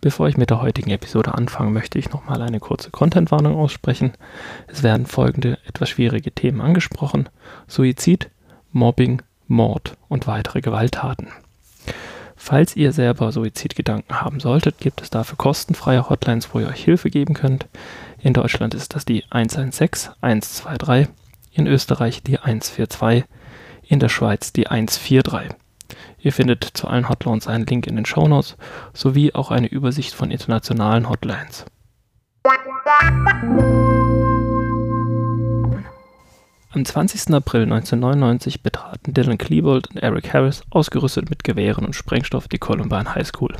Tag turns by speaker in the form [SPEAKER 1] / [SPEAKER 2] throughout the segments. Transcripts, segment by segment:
[SPEAKER 1] Bevor ich mit der heutigen Episode anfange, möchte ich nochmal eine kurze Contentwarnung aussprechen. Es werden folgende etwas schwierige Themen angesprochen: Suizid, Mobbing, Mord und weitere Gewalttaten. Falls ihr selber Suizidgedanken haben solltet, gibt es dafür kostenfreie Hotlines, wo ihr euch Hilfe geben könnt. In Deutschland ist das die 116 123, in Österreich die 142, in der Schweiz die 143. Ihr findet zu allen Hotlines einen Link in den Shownotes sowie auch eine Übersicht von internationalen Hotlines. Am 20. April 1999 betraten Dylan Klebold und Eric Harris, ausgerüstet mit Gewehren und Sprengstoff, die Columbine High School.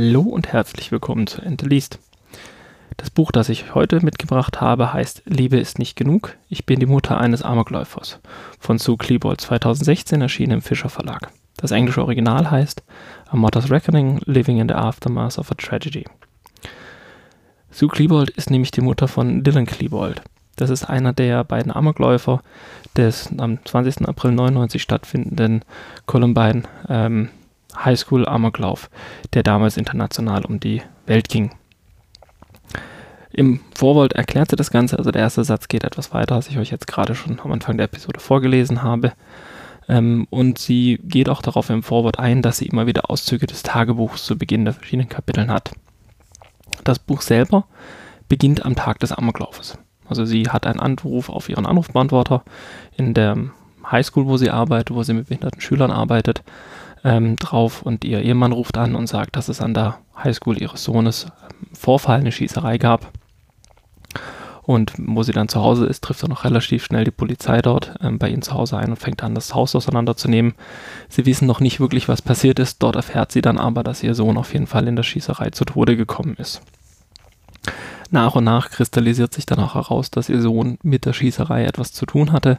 [SPEAKER 1] Hallo und herzlich willkommen zu Ente. Das Buch, das ich heute mitgebracht habe, heißt Liebe ist nicht genug. Ich bin die Mutter eines Amokläufers von Sue Klebold 2016 erschienen im Fischer Verlag. Das englische Original heißt A Mother's Reckoning Living in the Aftermath of a Tragedy. Sue Klebold ist nämlich die Mutter von Dylan Klebold. Das ist einer der beiden Amokläufer des am 20. April 99 stattfindenden Columbine ähm, Highschool Amoklauf, der damals international um die Welt ging. Im Vorwort erklärt sie das Ganze, also der erste Satz geht etwas weiter, als ich euch jetzt gerade schon am Anfang der Episode vorgelesen habe. Ähm, und sie geht auch darauf im Vorwort ein, dass sie immer wieder Auszüge des Tagebuchs zu Beginn der verschiedenen Kapiteln hat. Das Buch selber beginnt am Tag des Amoklaufes. Also sie hat einen Anruf auf ihren Anrufbeantworter in der Highschool, wo sie arbeitet, wo sie mit behinderten Schülern arbeitet ähm, drauf und ihr Ehemann ruft an und sagt, dass es an der Highschool ihres Sohnes ähm, Vorfall, eine Schießerei gab. Und wo sie dann zu Hause ist, trifft er noch relativ schnell die Polizei dort ähm, bei ihnen zu Hause ein und fängt an, das Haus auseinanderzunehmen. Sie wissen noch nicht wirklich, was passiert ist. Dort erfährt sie dann aber, dass ihr Sohn auf jeden Fall in der Schießerei zu Tode gekommen ist. Nach und nach kristallisiert sich dann auch heraus, dass ihr Sohn mit der Schießerei etwas zu tun hatte.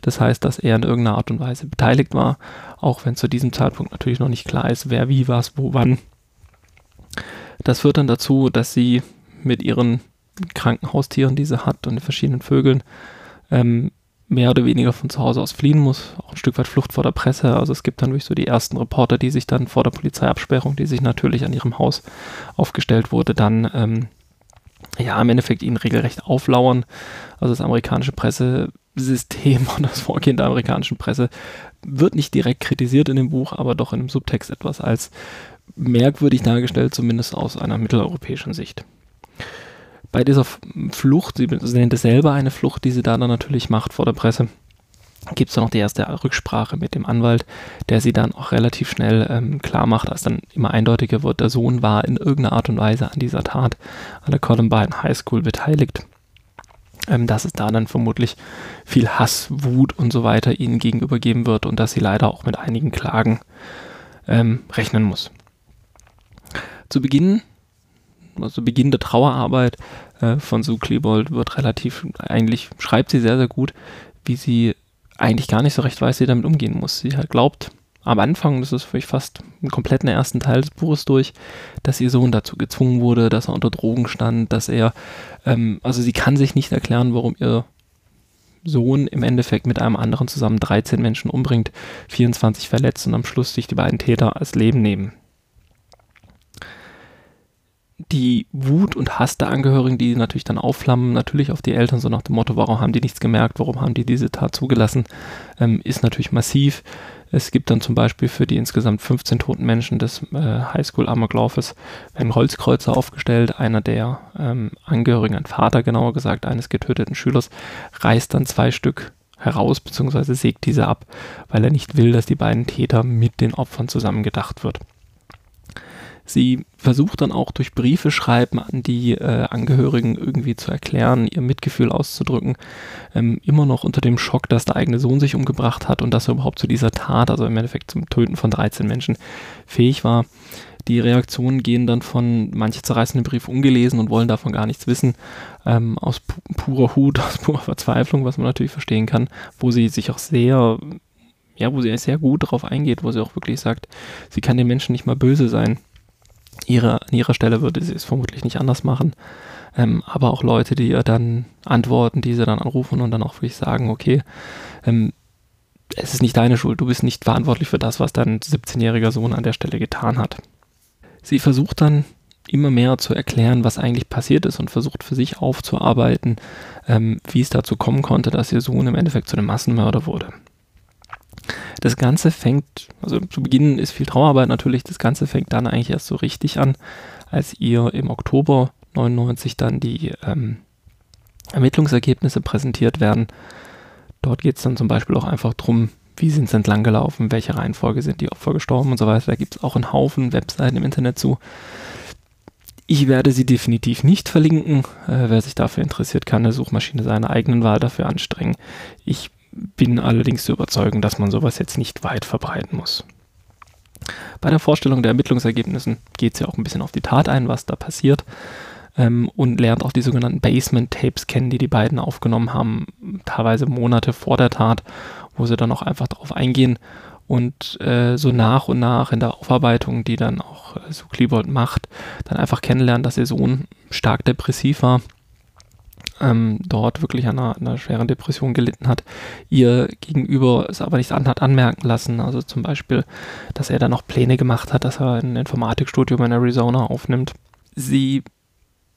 [SPEAKER 1] Das heißt, dass er in irgendeiner Art und Weise beteiligt war, auch wenn zu diesem Zeitpunkt natürlich noch nicht klar ist, wer wie was, wo wann. Das führt dann dazu, dass sie mit ihren Krankenhaustieren, die sie hat und den verschiedenen Vögeln, ähm, mehr oder weniger von zu Hause aus fliehen muss, auch ein Stück weit Flucht vor der Presse. Also es gibt dann wirklich so die ersten Reporter, die sich dann vor der Polizeiabsperrung, die sich natürlich an ihrem Haus aufgestellt wurde, dann ähm, ja, im Endeffekt ihnen regelrecht auflauern. Also das amerikanische Pressesystem und das Vorgehen der amerikanischen Presse wird nicht direkt kritisiert in dem Buch, aber doch in einem Subtext etwas als merkwürdig dargestellt, zumindest aus einer mitteleuropäischen Sicht. Bei dieser Flucht, sie nennt es selber eine Flucht, die sie da dann natürlich macht vor der Presse, gibt es dann noch die erste Rücksprache mit dem Anwalt, der sie dann auch relativ schnell ähm, klar macht, als dann immer eindeutiger wird, der Sohn war in irgendeiner Art und Weise an dieser Tat an der Columbine High School beteiligt. Ähm, dass es da dann vermutlich viel Hass, Wut und so weiter ihnen gegenüber geben wird und dass sie leider auch mit einigen Klagen ähm, rechnen muss. Zu Beginn, also Beginn der Trauerarbeit äh, von Sue Klebold wird relativ, eigentlich schreibt sie sehr, sehr gut, wie sie eigentlich gar nicht so recht weiß, wie sie damit umgehen muss. Sie halt glaubt am Anfang, das ist für mich fast einen kompletten ersten Teil des Buches durch, dass ihr Sohn dazu gezwungen wurde, dass er unter Drogen stand, dass er, ähm, also sie kann sich nicht erklären, warum ihr Sohn im Endeffekt mit einem anderen zusammen 13 Menschen umbringt, 24 verletzt und am Schluss sich die beiden Täter als Leben nehmen die Wut und Hass der Angehörigen, die natürlich dann aufflammen, natürlich auf die Eltern, so nach dem Motto, warum haben die nichts gemerkt, warum haben die diese Tat zugelassen, ähm, ist natürlich massiv. Es gibt dann zum Beispiel für die insgesamt 15 toten Menschen des äh, Highschool-Amoklaufes ein Holzkreuzer aufgestellt. Einer der ähm, Angehörigen, ein Vater genauer gesagt, eines getöteten Schülers, reißt dann zwei Stück heraus bzw. sägt diese ab, weil er nicht will, dass die beiden Täter mit den Opfern zusammen gedacht wird. Sie versucht dann auch durch Briefe schreiben an die äh, Angehörigen irgendwie zu erklären, ihr Mitgefühl auszudrücken, ähm, immer noch unter dem Schock, dass der eigene Sohn sich umgebracht hat und dass er überhaupt zu dieser Tat, also im Endeffekt zum Töten von 13 Menschen, fähig war. Die Reaktionen gehen dann von, manche zerreißen den Brief ungelesen und wollen davon gar nichts wissen, ähm, aus pu purer Hut, aus purer Verzweiflung, was man natürlich verstehen kann, wo sie sich auch sehr ja, wo sie sehr gut darauf eingeht, wo sie auch wirklich sagt, sie kann den Menschen nicht mal böse sein. Ihre, an ihrer Stelle würde sie es vermutlich nicht anders machen. Ähm, aber auch Leute, die ihr dann antworten, die sie dann anrufen und dann auch wirklich sagen, okay, ähm, es ist nicht deine Schuld, du bist nicht verantwortlich für das, was dein 17-jähriger Sohn an der Stelle getan hat. Sie versucht dann immer mehr zu erklären, was eigentlich passiert ist und versucht für sich aufzuarbeiten, ähm, wie es dazu kommen konnte, dass ihr Sohn im Endeffekt zu einem Massenmörder wurde. Das Ganze fängt, also zu Beginn ist viel Trauerarbeit natürlich, das Ganze fängt dann eigentlich erst so richtig an, als ihr im Oktober 99 dann die ähm, Ermittlungsergebnisse präsentiert werden. Dort geht es dann zum Beispiel auch einfach darum, wie sind sie entlang gelaufen, welche Reihenfolge sind die Opfer gestorben und so weiter. Da gibt es auch einen Haufen Webseiten im Internet zu. Ich werde sie definitiv nicht verlinken. Äh, wer sich dafür interessiert, kann eine Suchmaschine seiner eigenen Wahl dafür anstrengen. Ich bin allerdings zu überzeugen, dass man sowas jetzt nicht weit verbreiten muss. Bei der Vorstellung der Ermittlungsergebnissen geht es ja auch ein bisschen auf die Tat ein, was da passiert ähm, und lernt auch die sogenannten Basement-Tapes kennen, die die beiden aufgenommen haben, teilweise Monate vor der Tat, wo sie dann auch einfach darauf eingehen und äh, so nach und nach in der Aufarbeitung, die dann auch äh, so Klebold macht, dann einfach kennenlernen, dass ihr Sohn stark depressiv war, ähm, dort wirklich an einer, einer, schweren Depression gelitten hat, ihr gegenüber es aber nicht an hat anmerken lassen. Also zum Beispiel, dass er dann noch Pläne gemacht hat, dass er ein Informatikstudium in Arizona aufnimmt. Sie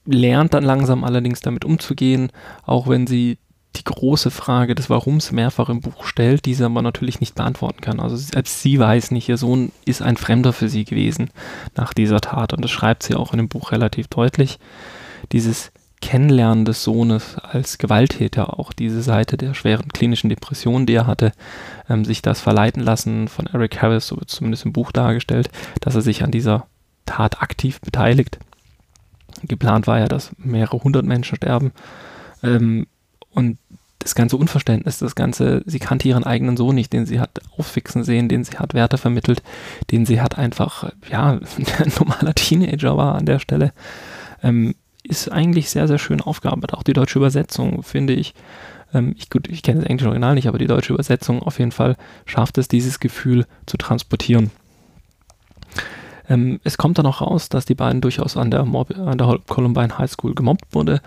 [SPEAKER 1] lernt dann langsam allerdings damit umzugehen, auch wenn sie die große Frage des Warums mehrfach im Buch stellt, die sie aber natürlich nicht beantworten kann. Also selbst sie weiß nicht, ihr Sohn ist ein Fremder für sie gewesen nach dieser Tat und das schreibt sie auch in dem Buch relativ deutlich. Dieses Kennenlernen des Sohnes als Gewalttäter, auch diese Seite der schweren klinischen Depression, die er hatte, ähm, sich das verleiten lassen von Eric Harris, so wird zumindest im Buch dargestellt, dass er sich an dieser Tat aktiv beteiligt. Geplant war ja, dass mehrere hundert Menschen sterben. Ähm, und das ganze Unverständnis, das ganze, sie kannte ihren eigenen Sohn nicht, den sie hat aufwachsen sehen, den sie hat Werte vermittelt, den sie hat einfach, ja, ein normaler Teenager war an der Stelle, ähm, ist eigentlich sehr, sehr schön aufgearbeitet. Auch die deutsche Übersetzung, finde ich, ähm, ich, gut, ich kenne das englische Original nicht, aber die deutsche Übersetzung auf jeden Fall schafft es, dieses Gefühl zu transportieren. Ähm, es kommt dann auch raus, dass die beiden durchaus an der, Mob an der Columbine High School gemobbt wurde,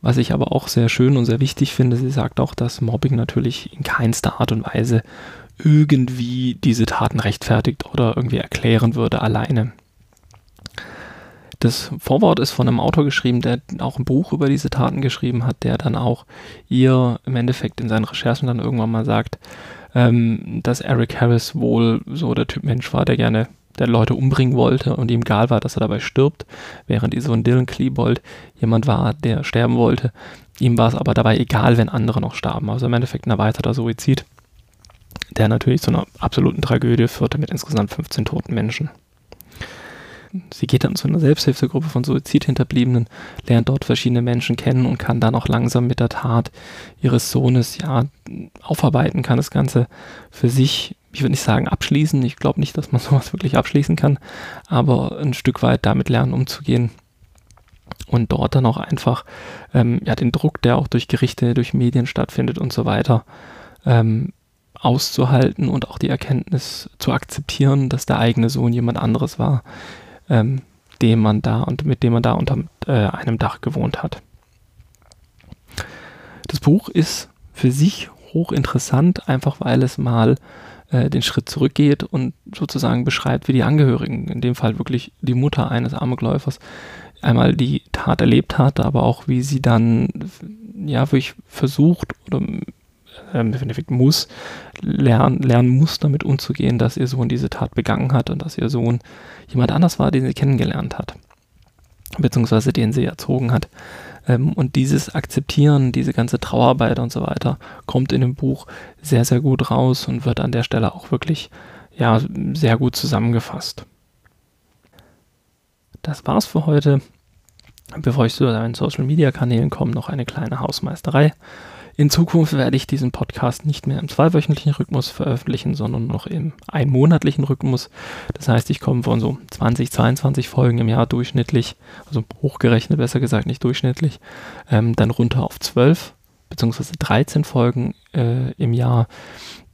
[SPEAKER 1] was ich aber auch sehr schön und sehr wichtig finde. Sie sagt auch, dass Mobbing natürlich in keinster Art und Weise irgendwie diese Taten rechtfertigt oder irgendwie erklären würde alleine. Das Vorwort ist von einem Autor geschrieben, der auch ein Buch über diese Taten geschrieben hat, der dann auch ihr im Endeffekt in seinen Recherchen dann irgendwann mal sagt, ähm, dass Eric Harris wohl so der Typ Mensch war, der gerne der Leute umbringen wollte und ihm egal war, dass er dabei stirbt, während so ein Dylan Klebold jemand war, der sterben wollte. Ihm war es aber dabei egal, wenn andere noch starben. Also im Endeffekt ein erweiterter Suizid, der natürlich zu einer absoluten Tragödie führte mit insgesamt 15 toten Menschen. Sie geht dann zu einer Selbsthilfegruppe von Suizidhinterbliebenen, lernt dort verschiedene Menschen kennen und kann dann auch langsam mit der Tat ihres Sohnes ja aufarbeiten, kann das Ganze für sich ich würde nicht sagen abschließen, ich glaube nicht, dass man sowas wirklich abschließen kann, aber ein Stück weit damit lernen umzugehen und dort dann auch einfach ähm, ja, den Druck, der auch durch Gerichte, durch Medien stattfindet und so weiter, ähm, auszuhalten und auch die Erkenntnis zu akzeptieren, dass der eigene Sohn jemand anderes war, ähm, dem man da und mit dem man da unter äh, einem Dach gewohnt hat. Das Buch ist für sich hochinteressant, einfach weil es mal äh, den Schritt zurückgeht und sozusagen beschreibt, wie die Angehörigen, in dem Fall wirklich die Mutter eines Amokläufers, einmal die Tat erlebt hat, aber auch wie sie dann ja wirklich versucht oder äh, im Endeffekt muss, lernen, lernen muss, damit umzugehen, dass ihr Sohn diese Tat begangen hat und dass ihr Sohn jemand anders war, den sie kennengelernt hat, beziehungsweise den sie erzogen hat. Ähm, und dieses Akzeptieren, diese ganze Trauerarbeit und so weiter, kommt in dem Buch sehr, sehr gut raus und wird an der Stelle auch wirklich ja, sehr gut zusammengefasst. Das war's für heute. Bevor ich zu meinen Social Media Kanälen komme, noch eine kleine Hausmeisterei. In Zukunft werde ich diesen Podcast nicht mehr im zweiwöchentlichen Rhythmus veröffentlichen, sondern noch im einmonatlichen Rhythmus. Das heißt, ich komme von so 20, 22 Folgen im Jahr durchschnittlich, also hochgerechnet besser gesagt, nicht durchschnittlich, ähm, dann runter auf 12 beziehungsweise 13 Folgen äh, im Jahr.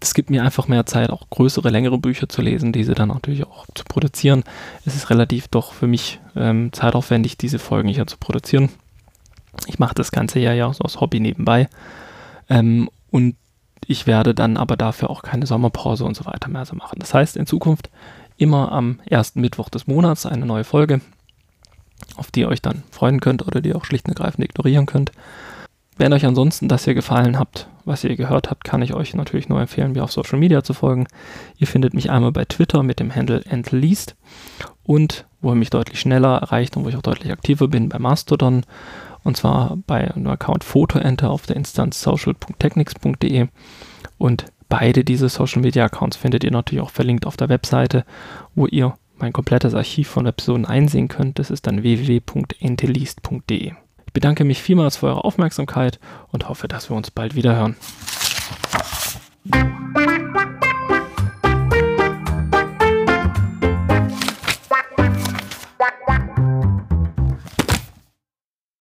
[SPEAKER 1] Das gibt mir einfach mehr Zeit, auch größere, längere Bücher zu lesen, diese dann natürlich auch zu produzieren. Es ist relativ doch für mich ähm, zeitaufwendig, diese Folgen hier zu produzieren. Ich mache das ganze ja so aus Hobby nebenbei. Ähm, und ich werde dann aber dafür auch keine Sommerpause und so weiter mehr so machen. Das heißt, in Zukunft immer am ersten Mittwoch des Monats eine neue Folge, auf die ihr euch dann freuen könnt oder die ihr auch schlicht und ergreifend ignorieren könnt. Wenn euch ansonsten das hier gefallen habt, was ihr gehört habt, kann ich euch natürlich nur empfehlen, mir auf Social Media zu folgen. Ihr findet mich einmal bei Twitter mit dem Handle entleast und wo ihr mich deutlich schneller erreicht und wo ich auch deutlich aktiver bin, bei Mastodon und zwar bei einem Account PhotoEnter auf der Instanz social.technics.de und beide diese Social Media Accounts findet ihr natürlich auch verlinkt auf der Webseite, wo ihr mein komplettes Archiv von Episoden einsehen könnt. Das ist dann www.enteleast.de bedanke mich vielmals für eure Aufmerksamkeit und hoffe, dass wir uns bald wieder hören.